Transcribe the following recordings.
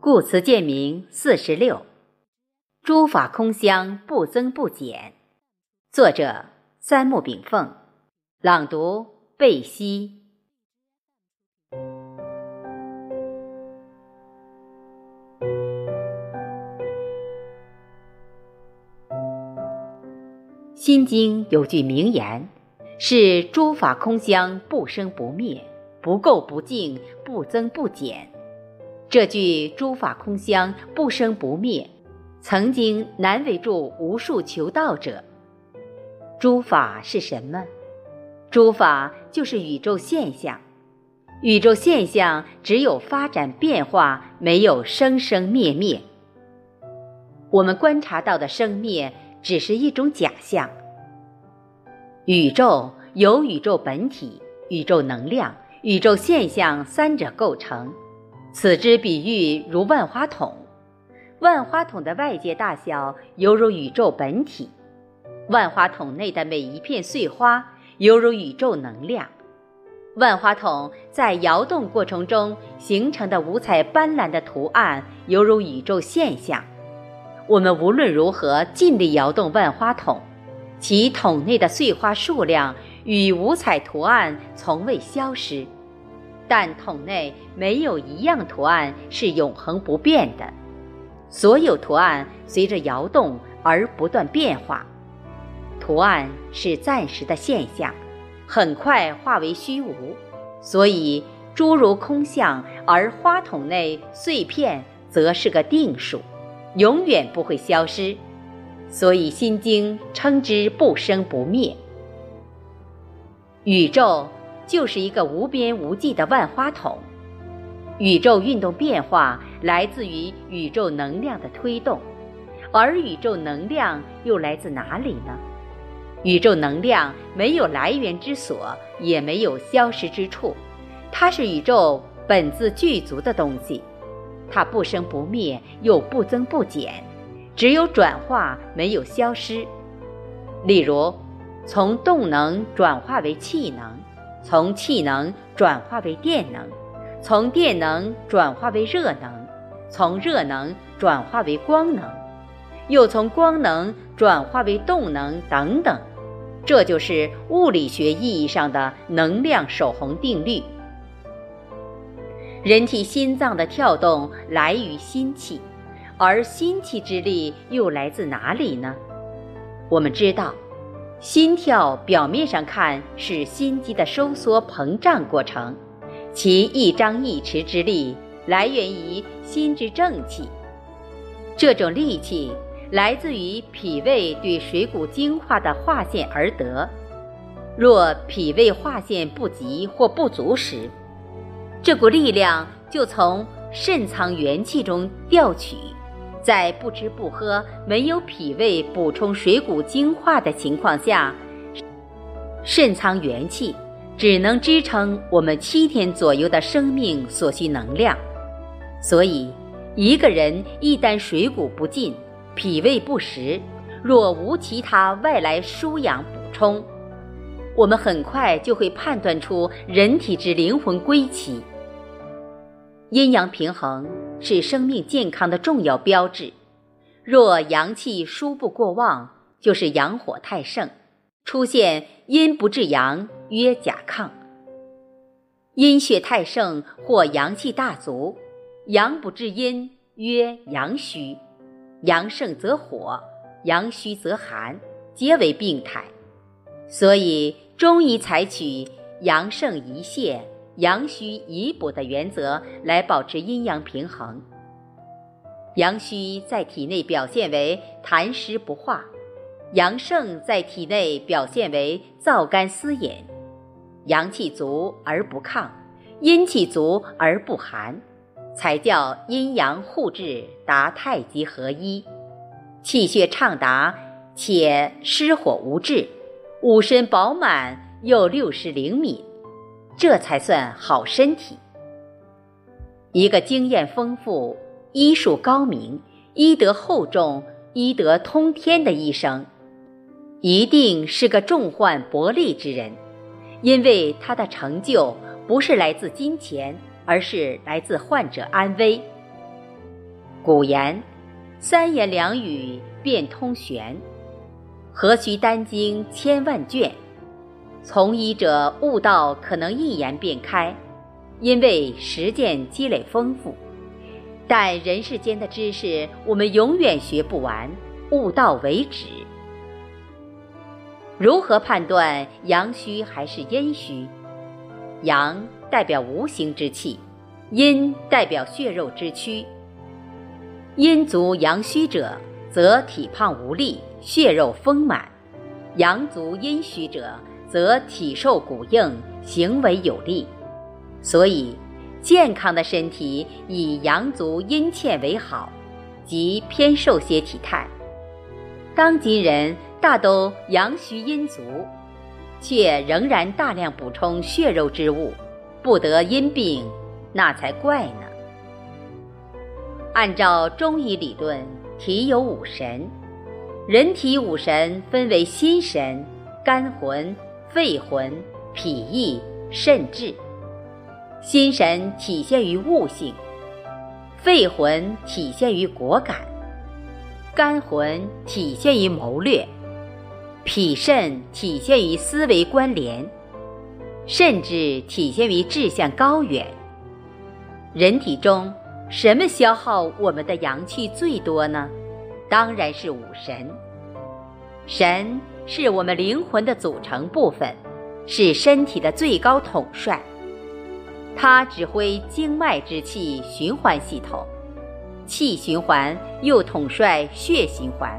故词鉴明四十六，诸法空相，不增不减。作者：三木炳凤。朗读：贝西。心经有句名言，是“诸法空相，不生不灭，不垢不净，不增不减”。这句“诸法空相，不生不灭”，曾经难为住无数求道者。诸法是什么？诸法就是宇宙现象。宇宙现象只有发展变化，没有生生灭灭。我们观察到的生灭，只是一种假象。宇宙由宇宙本体、宇宙能量、宇宙现象三者构成。此之比喻如万花筒，万花筒的外界大小犹如宇宙本体，万花筒内的每一片碎花犹如宇宙能量，万花筒在摇动过程中形成的五彩斑斓的图案犹如宇宙现象。我们无论如何尽力摇动万花筒，其筒内的碎花数量与五彩图案从未消失。但桶内没有一样图案是永恒不变的，所有图案随着摇动而不断变化。图案是暂时的现象，很快化为虚无。所以诸如空相，而花筒内碎片则是个定数，永远不会消失。所以《心经》称之不生不灭。宇宙。就是一个无边无际的万花筒，宇宙运动变化来自于宇宙能量的推动，而宇宙能量又来自哪里呢？宇宙能量没有来源之所，也没有消失之处，它是宇宙本自具足的东西，它不生不灭，又不增不减，只有转化，没有消失。例如，从动能转化为气能。从气能转化为电能，从电能转化为热能，从热能转化为光能，又从光能转化为动能等等，这就是物理学意义上的能量守恒定律。人体心脏的跳动来于心气，而心气之力又来自哪里呢？我们知道。心跳表面上看是心肌的收缩膨胀过程，其一张一弛之力来源于心之正气。这种力气来自于脾胃对水谷精化的化现而得。若脾胃化现不及或不足时，这股力量就从肾藏元气中调取。在不吃不喝、没有脾胃补充水谷精化的情况下，肾藏元气只能支撑我们七天左右的生命所需能量。所以，一个人一旦水谷不进、脾胃不实，若无其他外来输养补充，我们很快就会判断出人体之灵魂归期。阴阳平衡是生命健康的重要标志。若阳气输不过旺，就是阳火太盛，出现阴不至阳，曰甲亢；阴血太盛或阳气大足，阳不至阴，曰阳虚；阳盛则火，阳虚则寒，皆为病态。所以中医采取阳盛宜泻。阳虚宜补的原则来保持阴阳平衡。阳虚在体内表现为痰湿不化，阳盛在体内表现为燥干思饮。阳气足而不亢，阴气足而不寒，才叫阴阳互制，达太极合一，气血畅达且湿火无滞，五身饱满又六十灵敏。这才算好身体。一个经验丰富、医术高明、医德厚重、医德通天的医生，一定是个重患薄利之人，因为他的成就不是来自金钱，而是来自患者安危。古言：“三言两语便通玄，何须丹经千万卷？”从医者悟道可能一言便开，因为实践积累丰富。但人世间的知识，我们永远学不完，悟道为止。如何判断阳虚还是阴虚？阳代表无形之气，阴代表血肉之躯。阴足阳虚者，则体胖无力，血肉丰满；阳足阴虚者，则体瘦骨硬，行为有力。所以。健康的身体以阳足阴欠为好，即偏瘦些体态。当今人大都阳虚阴足，却仍然大量补充血肉之物，不得阴病，那才怪呢。按照中医理论，体有五神，人体五神分为心神、肝魂、肺魂、脾意、肾志。心神体现于悟性，肺魂体现于果敢，肝魂体现于谋略，脾肾体现于思维关联，甚至体现于志向高远。人体中什么消耗我们的阳气最多呢？当然是五神。神是我们灵魂的组成部分，是身体的最高统帅。它指挥经脉之气循环系统，气循环又统帅血循环，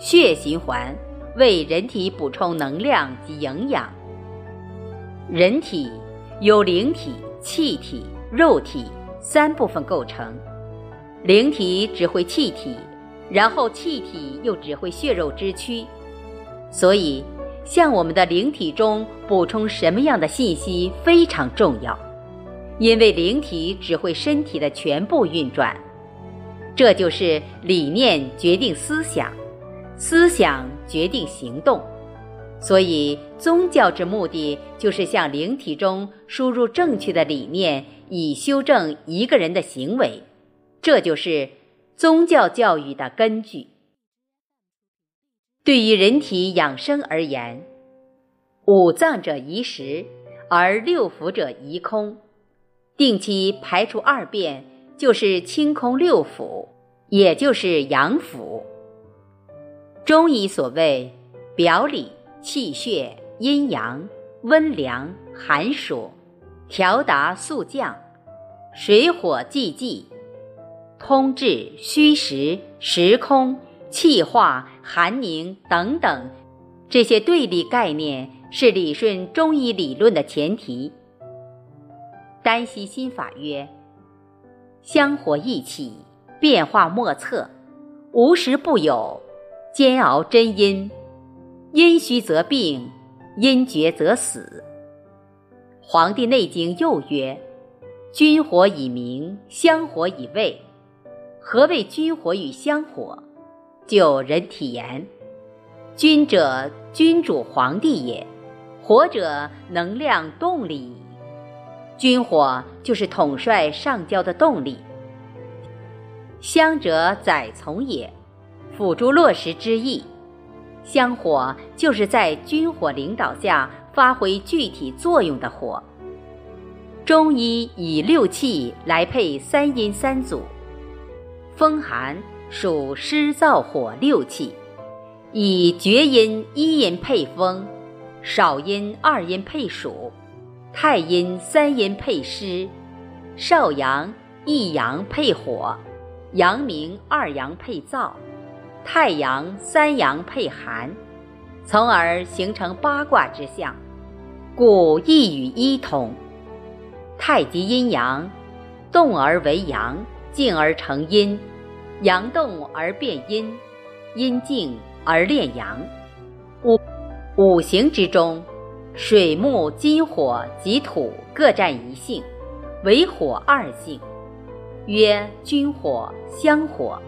血循环为人体补充能量及营养。人体由灵体、气体、肉体三部分构成，灵体指挥气体，然后气体又指挥血肉之躯，所以向我们的灵体中补充什么样的信息非常重要。因为灵体指挥身体的全部运转，这就是理念决定思想，思想决定行动。所以，宗教之目的就是向灵体中输入正确的理念，以修正一个人的行为。这就是宗教教育的根据。对于人体养生而言，五脏者宜实，而六腑者宜空。定期排除二便，就是清空六腑，也就是养腑。中医所谓表里、气血、阴阳、温凉、寒暑、调达、速降、水火既济、通治、虚实、时空、气化、寒凝等等，这些对立概念是理顺中医理论的前提。丹溪心法曰：“香火易起，变化莫测，无时不有。煎熬真阴，阴虚则病，阴绝则死。”《黄帝内经》又曰：“君火以明，香火以卫。”何谓君火与香火？就人体言，君者，君主皇帝也；火者，能量动力。军火就是统帅上交的动力，香者载从也，辅助落实之意。香火就是在军火领导下发挥具体作用的火。中医以六气来配三阴三组，风寒属湿燥火六气，以厥阴一阴配风，少阴二阴配暑。太阴三阴配湿，少阳一阳配火，阳明二阳配燥，太阳三阳配寒，从而形成八卦之象，故一与一同。太极阴阳，动而为阳，静而成阴，阳动而变阴，阴静而炼阳。五五行之中。水木金火及土各占一性，为火二性，曰君火、香火。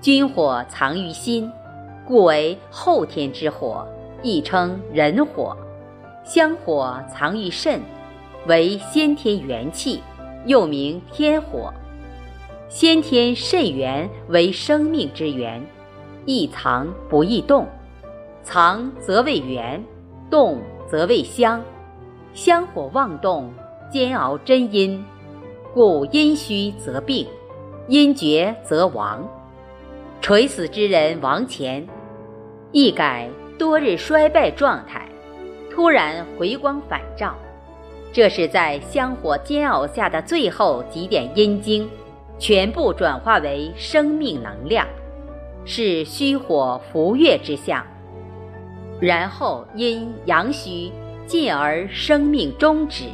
君火藏于心，故为后天之火，亦称人火；香火藏于肾，为先天元气，又名天火。先天肾元为生命之源，易藏不易动，藏则为元，动则为香。香火妄动，煎熬真阴，故阴虚则病，阴绝则亡。垂死之人亡前，一改多日衰败状态，突然回光返照，这是在香火煎熬下的最后几点阴精。全部转化为生命能量，是虚火浮月之象。然后因阳虚，进而生命终止。